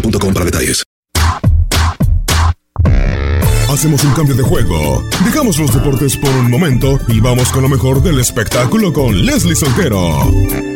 para detalles. Hacemos un cambio de juego. Dejamos los deportes por un momento y vamos con lo mejor del espectáculo con Leslie Soltero.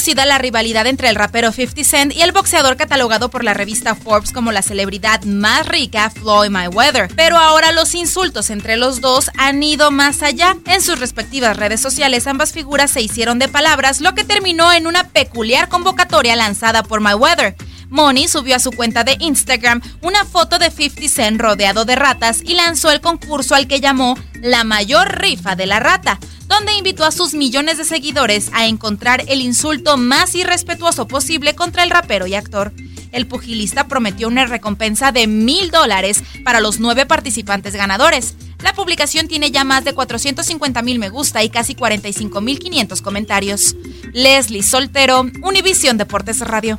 Conocida la rivalidad entre el rapero 50 Cent y el boxeador catalogado por la revista Forbes como la celebridad más rica, Floyd Mayweather. Pero ahora los insultos entre los dos han ido más allá. En sus respectivas redes sociales, ambas figuras se hicieron de palabras, lo que terminó en una peculiar convocatoria lanzada por Mayweather. Money subió a su cuenta de Instagram una foto de 50 Cent rodeado de ratas y lanzó el concurso al que llamó La mayor rifa de la rata, donde invitó a sus millones de seguidores a encontrar el insulto más irrespetuoso posible contra el rapero y actor. El pugilista prometió una recompensa de mil dólares para los nueve participantes ganadores. La publicación tiene ya más de 450 mil me gusta y casi 45 mil 500 comentarios. Leslie Soltero, Univisión Deportes Radio.